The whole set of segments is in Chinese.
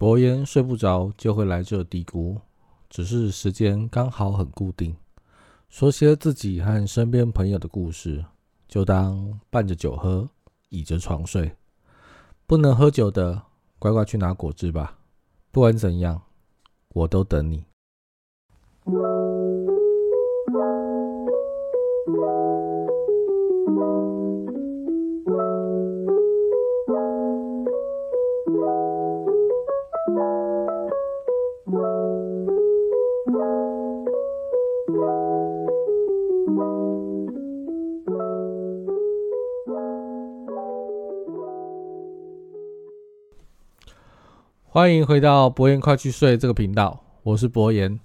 伯言睡不着就会来这嘀咕，只是时间刚好很固定。说些自己和身边朋友的故事，就当伴着酒喝，倚着床睡。不能喝酒的，乖乖去拿果汁吧。不管怎样，我都等你。欢迎回到博言快去睡这个频道，我是博言。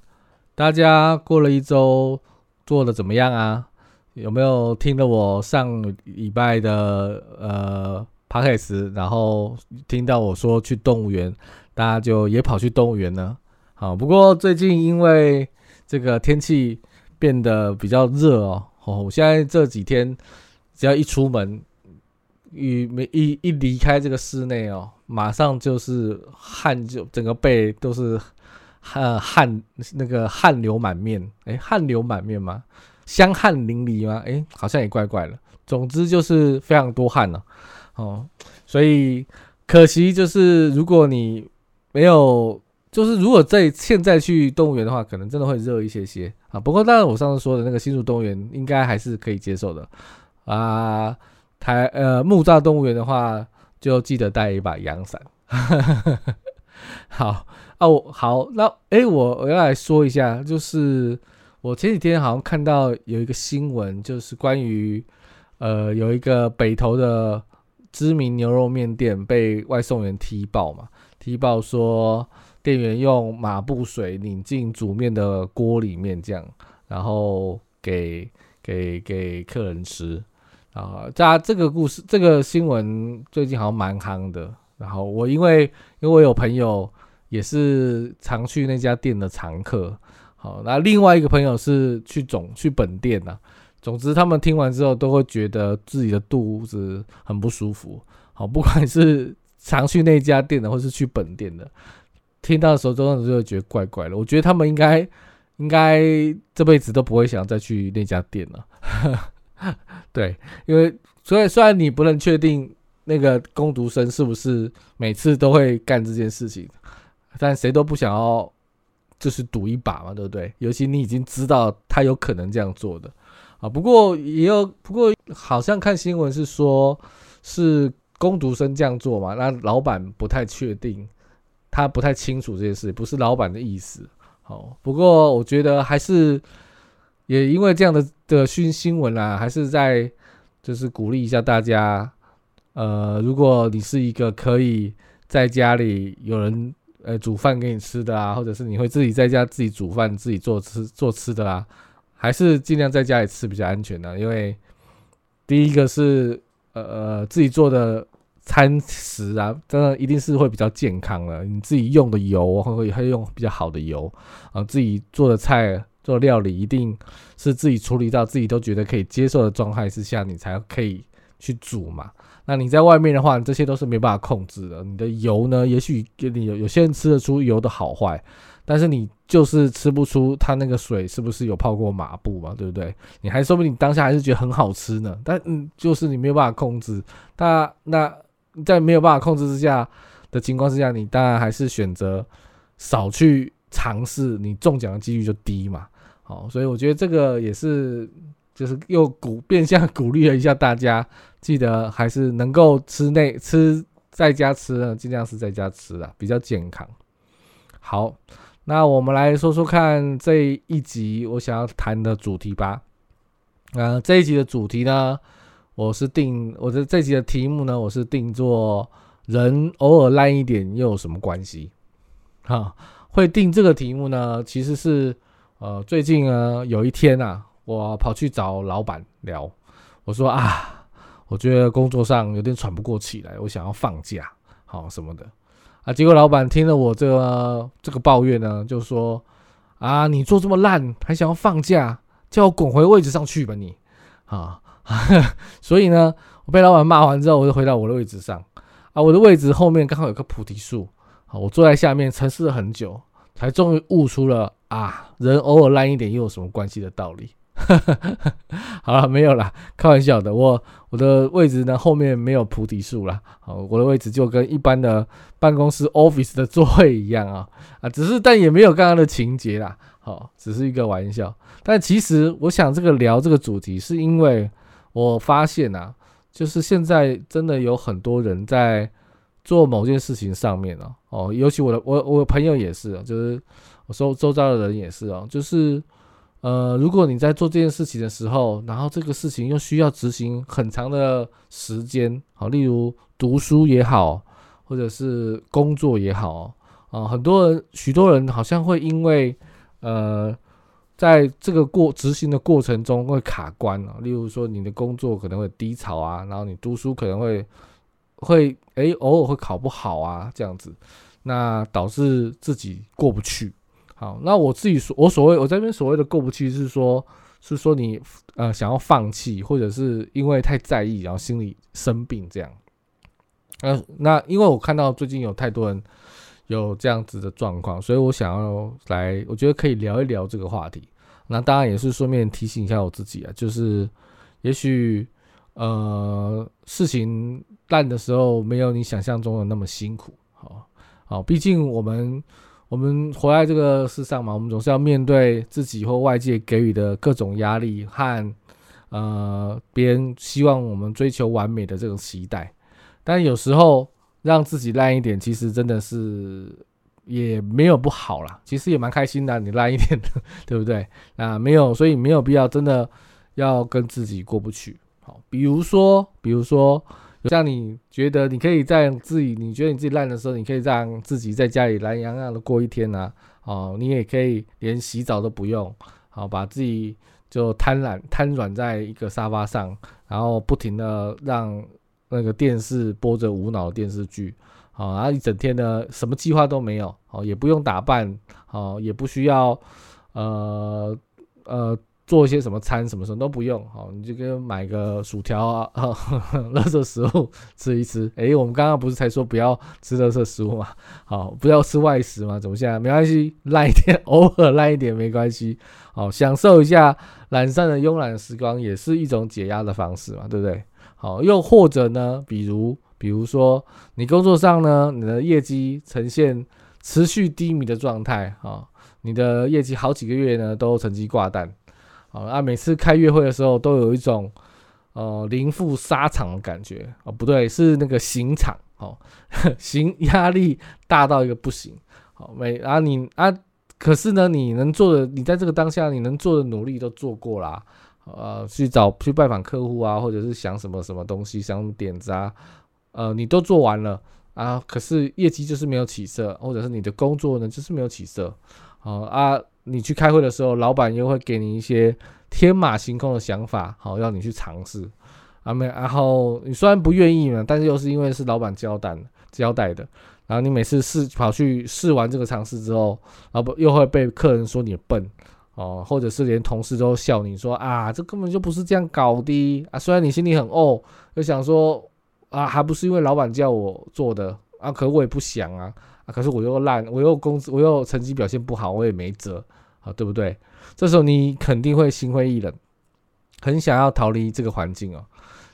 大家过了一周做的怎么样啊？有没有听了我上礼拜的呃 podcast，然后听到我说去动物园，大家就也跑去动物园呢？好，不过最近因为这个天气变得比较热哦，我现在这几天只要一出门。一没一一离开这个室内哦，马上就是汗，就整个背都是汗汗，那个汗流满面。哎，汗流满面吗？香汗淋漓吗？哎，好像也怪怪的。总之就是非常多汗了哦。所以可惜就是，如果你没有，就是如果在现在去动物园的话，可能真的会热一些些啊。不过当然，我上次说的那个新竹动物园应该还是可以接受的啊。台呃木栅动物园的话，就记得带一把阳伞。好啊，我好那哎，我我要来说一下，就是我前几天好像看到有一个新闻，就是关于呃有一个北投的知名牛肉面店被外送员踢爆嘛，踢爆说店员用马布水拧进煮面的锅里面，这样然后给给给客人吃。啊，这这个故事，这个新闻最近好像蛮夯的。然后我因为因为我有朋友也是常去那家店的常客，好，那另外一个朋友是去总去本店呐。总之，他们听完之后都会觉得自己的肚子很不舒服。好，不管是常去那家店的，或是去本店的，听到的时候，真的就会觉得怪怪的。我觉得他们应该应该这辈子都不会想再去那家店了。对，因为所以虽然你不能确定那个攻读生是不是每次都会干这件事情，但谁都不想要就是赌一把嘛，对不对？尤其你已经知道他有可能这样做的啊。不过也有，不过好像看新闻是说，是攻读生这样做嘛，那老板不太确定，他不太清楚这件事，不是老板的意思。好，不过我觉得还是。也因为这样的的新新闻啊，还是在就是鼓励一下大家。呃，如果你是一个可以在家里有人呃煮饭给你吃的啊，或者是你会自己在家自己煮饭自己做吃做吃的啊，还是尽量在家里吃比较安全的。因为第一个是呃呃自己做的餐食啊，真的一定是会比较健康的。你自己用的油会会用比较好的油啊，自己做的菜。做料理一定是自己处理到自己都觉得可以接受的状态之下，你才可以去煮嘛。那你在外面的话，这些都是没办法控制的。你的油呢，也许给你有有些人吃得出油的好坏，但是你就是吃不出它那个水是不是有泡过麻布嘛，对不对？你还说不定你当下还是觉得很好吃呢，但嗯，就是你没有办法控制。那那在没有办法控制之下的情况之下，你当然还是选择少去尝试，你中奖的几率就低嘛。好，所以我觉得这个也是，就是又鼓变相鼓励了一下大家，记得还是能够吃内吃在家吃呢，尽量是在家吃啊，比较健康。好，那我们来说说看这一集我想要谈的主题吧。呃，这一集的主题呢，我是定我的这集的题目呢，我是定做人偶尔烂一点又有什么关系？哈，会定这个题目呢，其实是。呃，最近呢，有一天啊，我跑去找老板聊，我说啊，我觉得工作上有点喘不过气来，我想要放假，好什么的啊。结果老板听了我这这个抱怨呢，就说啊，你做这么烂，还想要放假，叫我滚回位置上去吧你啊。所以呢，我被老板骂完之后，我就回到我的位置上啊，我的位置后面刚好有棵菩提树啊，我坐在下面沉思了很久，才终于悟出了啊，人偶尔烂一点又有什么关系的道理。好了，没有了，开玩笑的。我我的位置呢，后面没有菩提树了。好，我的位置就跟一般的办公室 office 的座位一样啊啊，只是但也没有刚刚的情节啦。好，只是一个玩笑。但其实我想这个聊这个主题，是因为我发现啊，就是现在真的有很多人在做某件事情上面哦哦，尤其我的我我朋友也是，就是我周周遭的人也是哦，就是。呃，如果你在做这件事情的时候，然后这个事情又需要执行很长的时间，好，例如读书也好，或者是工作也好，啊，很多人，许多人好像会因为，呃，在这个过执行的过程中会卡关啊，例如说你的工作可能会低潮啊，然后你读书可能会会诶偶尔会考不好啊，这样子，那导致自己过不去。好，那我自己所我所谓我这边所谓的过不去，是说，是说你呃想要放弃，或者是因为太在意，然后心里生病这样。呃，那因为我看到最近有太多人有这样子的状况，所以我想要来，我觉得可以聊一聊这个话题。那当然也是顺便提醒一下我自己啊，就是也许呃事情烂的时候没有你想象中的那么辛苦。好，好，毕竟我们。我们活在这个世上嘛，我们总是要面对自己或外界给予的各种压力和呃别人希望我们追求完美的这种期待。但有时候让自己烂一点，其实真的是也没有不好啦，其实也蛮开心的，你烂一点，对不对？啊，没有，所以没有必要真的要跟自己过不去。好，比如说，比如说。像你觉得你可以在自己，你觉得你自己烂的时候，你可以让自己在家里懒洋洋的过一天啊？哦，你也可以连洗澡都不用，好，把自己就瘫软瘫软在一个沙发上，然后不停的让那个电视播着无脑的电视剧，好，然后一整天呢什么计划都没有，好，也不用打扮，好，也不需要，呃呃。做一些什么餐，什么什么都不用，好，你就跟买个薯条啊，垃圾食物吃一吃。诶，我们刚刚不是才说不要吃垃圾食物吗？好，不要吃外食吗？怎么现在没关系，烂一点，偶尔烂一点没关系。好，享受一下懒散的慵懒时光，也是一种解压的方式嘛，对不对？好，又或者呢，比如，比如说你工作上呢，你的业绩呈现持续低迷的状态，啊，你的业绩好几个月呢都成绩挂单啊，每次开月会的时候，都有一种呃零负沙场的感觉哦，不对，是那个刑场哦，刑压力大到一个不行。好，每啊你啊，可是呢，你能做的，你在这个当下你能做的努力都做过啦，呃，去找去拜访客户啊，或者是想什么什么东西，想点子啊，呃，你都做完了啊，可是业绩就是没有起色，或者是你的工作呢就是没有起色，好啊。你去开会的时候，老板又会给你一些天马行空的想法，好让你去尝试，啊没，然后你虽然不愿意嘛，但是又是因为是老板交代交代的，然后你每次试跑去试完这个尝试之后，老板又会被客人说你笨哦，或者是连同事都笑你说啊，这根本就不是这样搞的。啊，虽然你心里很哦，就想说啊，还不是因为老板叫我做的啊，可我也不想啊。啊！可是我又烂，我又工资，我又成绩表现不好，我也没辙啊，对不对？这时候你肯定会心灰意冷，很想要逃离这个环境哦。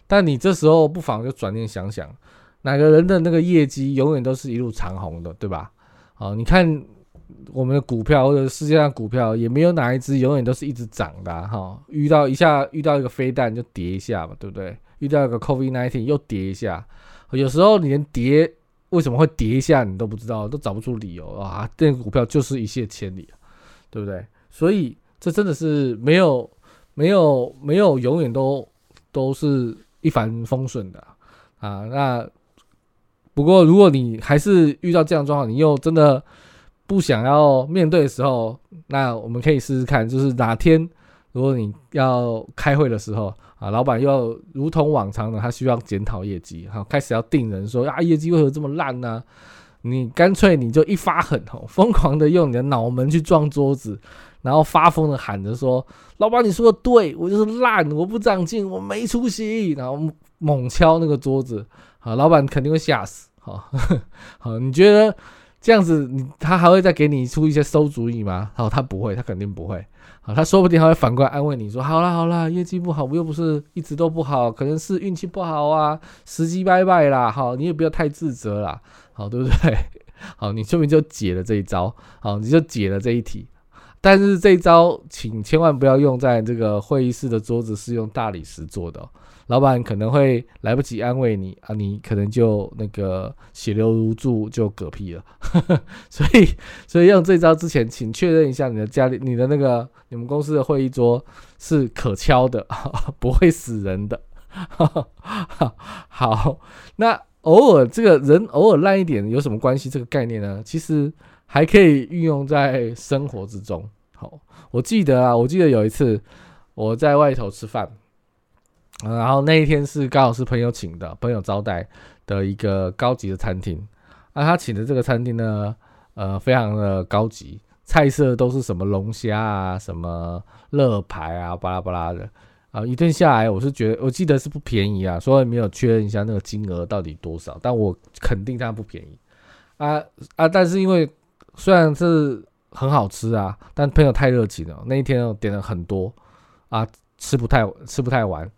但你这时候不妨就转念想想，哪个人的那个业绩永远都是一路长红的，对吧？啊，你看我们的股票或者世界上股票，也没有哪一只永远都是一直涨的哈。遇到一下遇到一个飞弹就跌一下嘛，对不对？遇到一个 COVID nineteen 又跌一下，有时候你连跌。为什么会跌一下，你都不知道，都找不出理由啊！这个股票就是一泻千里，对不对？所以这真的是没有、没有、没有，永远都都是一帆风顺的啊！那不过，如果你还是遇到这样状况，你又真的不想要面对的时候，那我们可以试试看，就是哪天如果你要开会的时候。啊，老板又如同往常的，他需要检讨业绩，好，开始要定人说啊，业绩为何这么烂呢？你干脆你就一发狠吼，疯狂的用你的脑门去撞桌子，然后发疯的喊着说：“老板，你说的对，我就是烂，我不长进，我没出息。”然后猛敲那个桌子，好，老板肯定会吓死。好，好，你觉得这样子你他还会再给你出一些馊主意吗？哦，他不会，他肯定不会。好，他说不定还会反过来安慰你说：“好啦好啦，业绩不好，我又不是一直都不好，可能是运气不好啊，时机拜拜啦。好，你也不要太自责啦，好，对不对？好，你说明就解了这一招，好，你就解了这一题。但是这一招，请千万不要用在这个会议室的桌子，是用大理石做的。”老板可能会来不及安慰你啊，你可能就那个血流如注就嗝屁了，所以所以用这招之前，请确认一下你的家里、你的那个你们公司的会议桌是可敲的，不会死人的。好，那偶尔这个人偶尔烂一点有什么关系？这个概念呢，其实还可以运用在生活之中。好，我记得啊，我记得有一次我在外头吃饭。然后那一天是刚好是朋友请的，朋友招待的一个高级的餐厅。那他请的这个餐厅呢，呃，非常的高级，菜色都是什么龙虾啊，什么乐排啊，巴拉巴拉的。啊，一顿下来，我是觉得，我记得是不便宜啊，所以没有确认一下那个金额到底多少，但我肯定它不便宜。啊啊，但是因为虽然是很好吃啊，但朋友太热情了，那一天点了很多啊，吃不太吃不太完。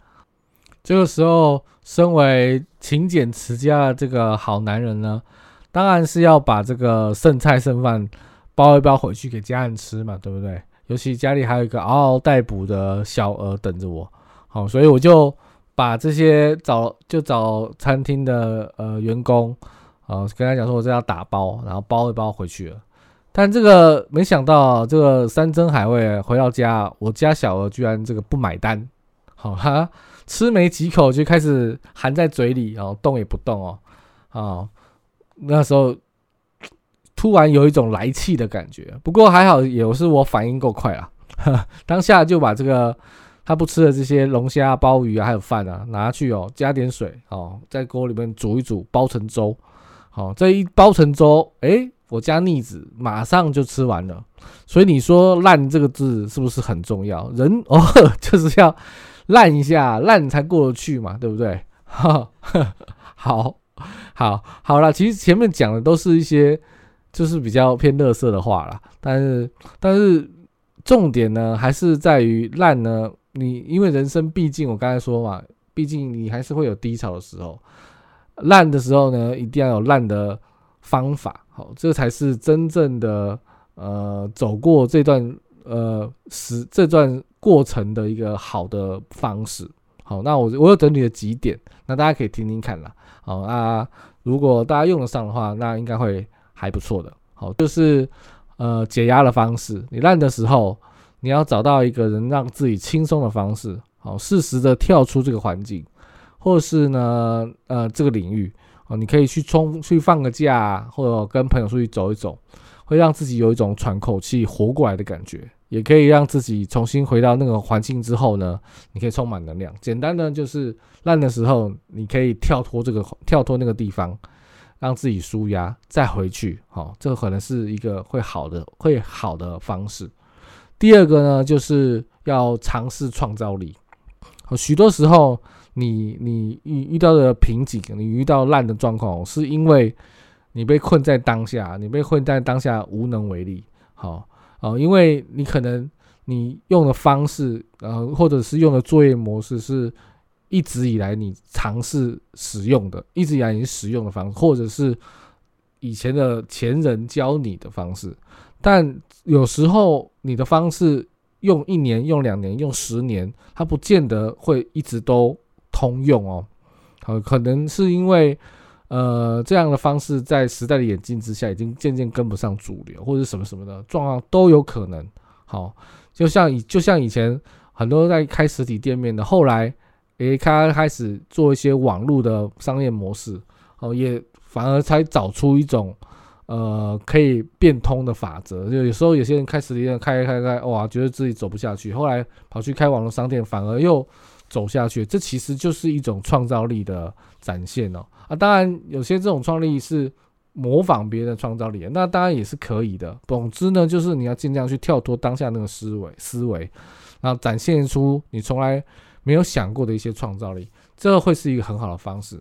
这个时候，身为勤俭持家的这个好男人呢，当然是要把这个剩菜剩饭包一包回去给家人吃嘛，对不对？尤其家里还有一个嗷嗷待哺的小儿等着我，好，所以我就把这些找就找餐厅的呃员工，啊，跟他讲说，我这要打包，然后包一包回去了。但这个没想到，这个山珍海味回到家，我家小儿居然这个不买单，好哈。吃没几口就开始含在嘴里，然后动也不动哦，啊，那时候突然有一种来气的感觉。不过还好，也是我反应够快啊，当下就把这个他不吃的这些龙虾、鲍鱼啊，还有饭啊，拿去哦，加点水哦，在锅里面煮一煮，煲成粥。好，这一煲成粥，哎，我家逆子马上就吃完了。所以你说“烂”这个字是不是很重要？人哦，就是要。烂一下，烂才过得去嘛，对不对？好，好，好，好了。其实前面讲的都是一些就是比较偏乐色的话啦，但是，但是重点呢，还是在于烂呢。你因为人生毕竟我刚才说嘛，毕竟你还是会有低潮的时候，烂的时候呢，一定要有烂的方法，好，这才是真正的呃，走过这段呃时这段。过程的一个好的方式，好，那我我有整理了几点，那大家可以听听看啦。好啊，如果大家用得上的话，那应该会还不错的。好，就是呃解压的方式，你烂的时候，你要找到一个能让自己轻松的方式，好，适时的跳出这个环境，或是呢呃这个领域，你可以去冲去放个假，或者跟朋友出去走一走，会让自己有一种喘口气、活过来的感觉。也可以让自己重新回到那个环境之后呢，你可以充满能量。简单的就是烂的时候，你可以跳脱这个跳脱那个地方，让自己舒压，再回去。好，这个可能是一个会好的会好的方式。第二个呢，就是要尝试创造力。许多时候，你你遇遇到的瓶颈，你遇到烂的状况，是因为你被困在当下，你被困在当下无能为力。好。哦，因为你可能你用的方式，呃，或者是用的作业模式，是一直以来你尝试使用的，一直以来你使用的方式，或者是以前的前人教你的方式，但有时候你的方式用一年、用两年、用十年，它不见得会一直都通用哦。好，可能是因为。呃，这样的方式在时代的演进之下，已经渐渐跟不上主流，或者什么什么的状况都有可能。好，就像以就像以前很多在开实体店面的，后来诶，他开始做一些网络的商业模式，哦，也反而才找出一种呃可以变通的法则。就有时候有些人开实体店开开开，哇，觉得自己走不下去，后来跑去开网络商店，反而又走下去。这其实就是一种创造力的展现哦。啊，当然有些这种创立是模仿别人的创造力，那当然也是可以的。总之呢，就是你要尽量去跳脱当下那个思维思维，然后展现出你从来没有想过的一些创造力，这会是一个很好的方式。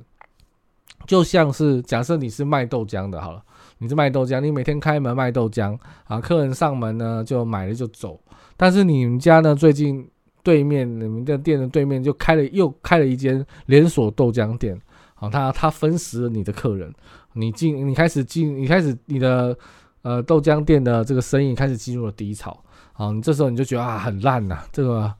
就像是假设你是卖豆浆的，好了，你是卖豆浆，你每天开门卖豆浆啊，客人上门呢就买了就走，但是你们家呢最近对面你们的店的对面就开了又开了一间连锁豆浆店，好，他他分食了你的客人，你进你开始进你开始你的呃豆浆店的这个生意开始进入了低潮，好，你这时候你就觉得啊很烂呐，这个。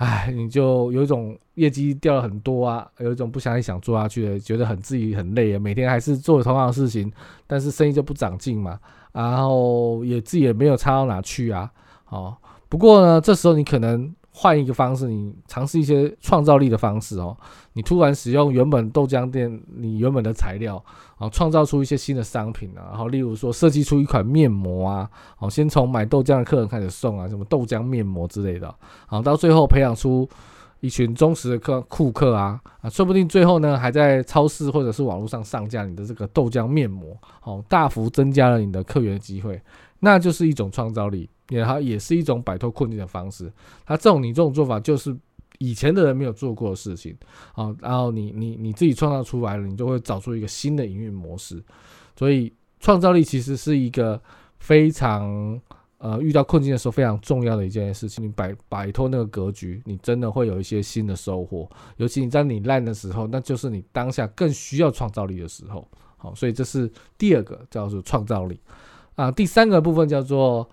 唉，你就有一种业绩掉了很多啊，有一种不想想做下去的，觉得很自己很累啊，每天还是做同样的事情，但是生意就不长进嘛，然后也自己也没有差到哪去啊，哦，不过呢，这时候你可能。换一个方式，你尝试一些创造力的方式哦。你突然使用原本豆浆店你原本的材料啊，创造出一些新的商品啊。然后，例如说设计出一款面膜啊，哦，先从买豆浆的客人开始送啊，什么豆浆面膜之类的。好，到最后培养出一群忠实的客顾客啊啊，说不定最后呢，还在超市或者是网络上上架你的这个豆浆面膜，好，大幅增加了你的客源机会，那就是一种创造力。也它也是一种摆脱困境的方式。它这种你这种做法就是以前的人没有做过的事情啊，然后你你你自己创造出来了，你就会找出一个新的营运模式。所以创造力其实是一个非常呃遇到困境的时候非常重要的一件事情。你摆摆脱那个格局，你真的会有一些新的收获。尤其你在你烂的时候，那就是你当下更需要创造力的时候。好，所以这是第二个叫做创造力啊。第三个部分叫做。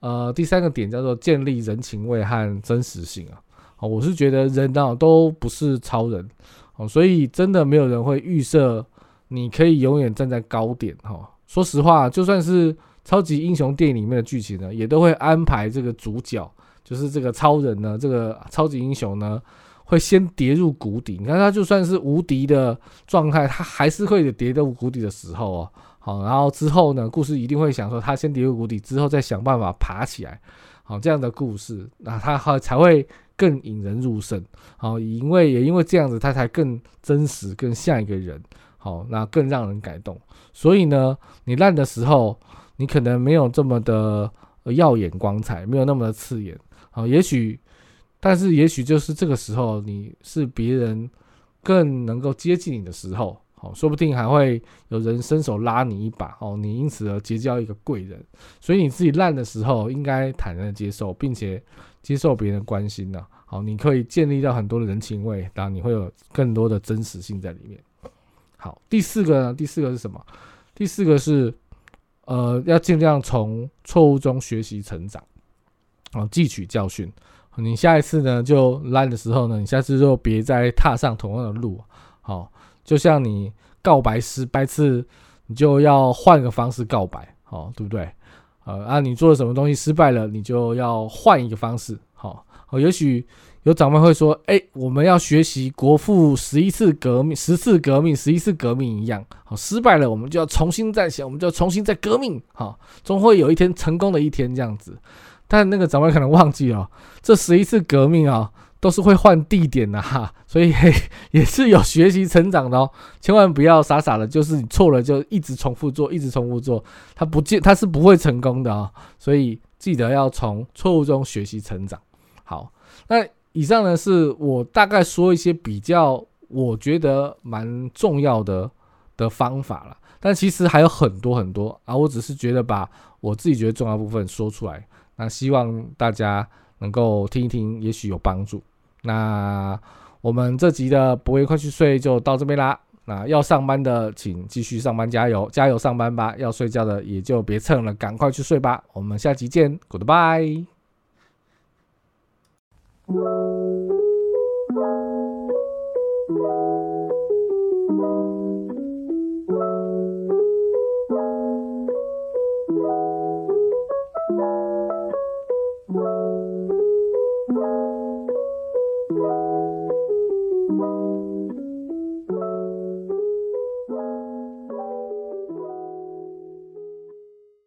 呃，第三个点叫做建立人情味和真实性啊。哦，我是觉得人啊都不是超人哦，所以真的没有人会预设你可以永远站在高点哈。说实话，就算是超级英雄电影里面的剧情呢，也都会安排这个主角，就是这个超人呢，这个超级英雄呢，会先跌入谷底。你看他就算是无敌的状态，他还是会跌入谷底的时候哦。好，然后之后呢？故事一定会想说，他先跌入谷底，之后再想办法爬起来。好，这样的故事，那他还才会更引人入胜。好，因为也因为这样子，他才更真实，更像一个人。好，那更让人感动。所以呢，你烂的时候，你可能没有这么的耀眼光彩，没有那么的刺眼。好，也许，但是也许就是这个时候，你是别人更能够接近你的时候。好，说不定还会有人伸手拉你一把哦，你因此而结交一个贵人。所以你自己烂的时候，应该坦然的接受，并且接受别人关心呢。好，你可以建立到很多的人情味，当然你会有更多的真实性在里面。好，第四个呢？第四个是什么？第四个是呃，要尽量从错误中学习成长，哦，汲取教训。你下一次呢就烂的时候呢，你下次就别再踏上同样的路。好。就像你告白失败次，你就要换个方式告白，好，对不对？呃，啊，你做了什么东西失败了，你就要换一个方式，好。哦，也许有长辈会说，哎，我们要学习国父十一次革命、十次革命、十一次革命一样，好，失败了我们就要重新再写，我们就要重新再革命，好，终会有一天成功的一天这样子。但那个长辈可能忘记了，这十一次革命啊。都是会换地点的哈，所以 也是有学习成长的哦。千万不要傻傻的，就是你错了就一直重复做，一直重复做，它不见它是不会成功的啊。所以记得要从错误中学习成长。好，那以上呢是我大概说一些比较我觉得蛮重要的的方法了，但其实还有很多很多啊。我只是觉得把我自己觉得重要部分说出来，那希望大家。能够听一听，也许有帮助。那我们这集的不会快去睡就到这边啦。那要上班的请继续上班，加油！加油！上班吧！要睡觉的也就别蹭了，赶快去睡吧。我们下集见，goodbye。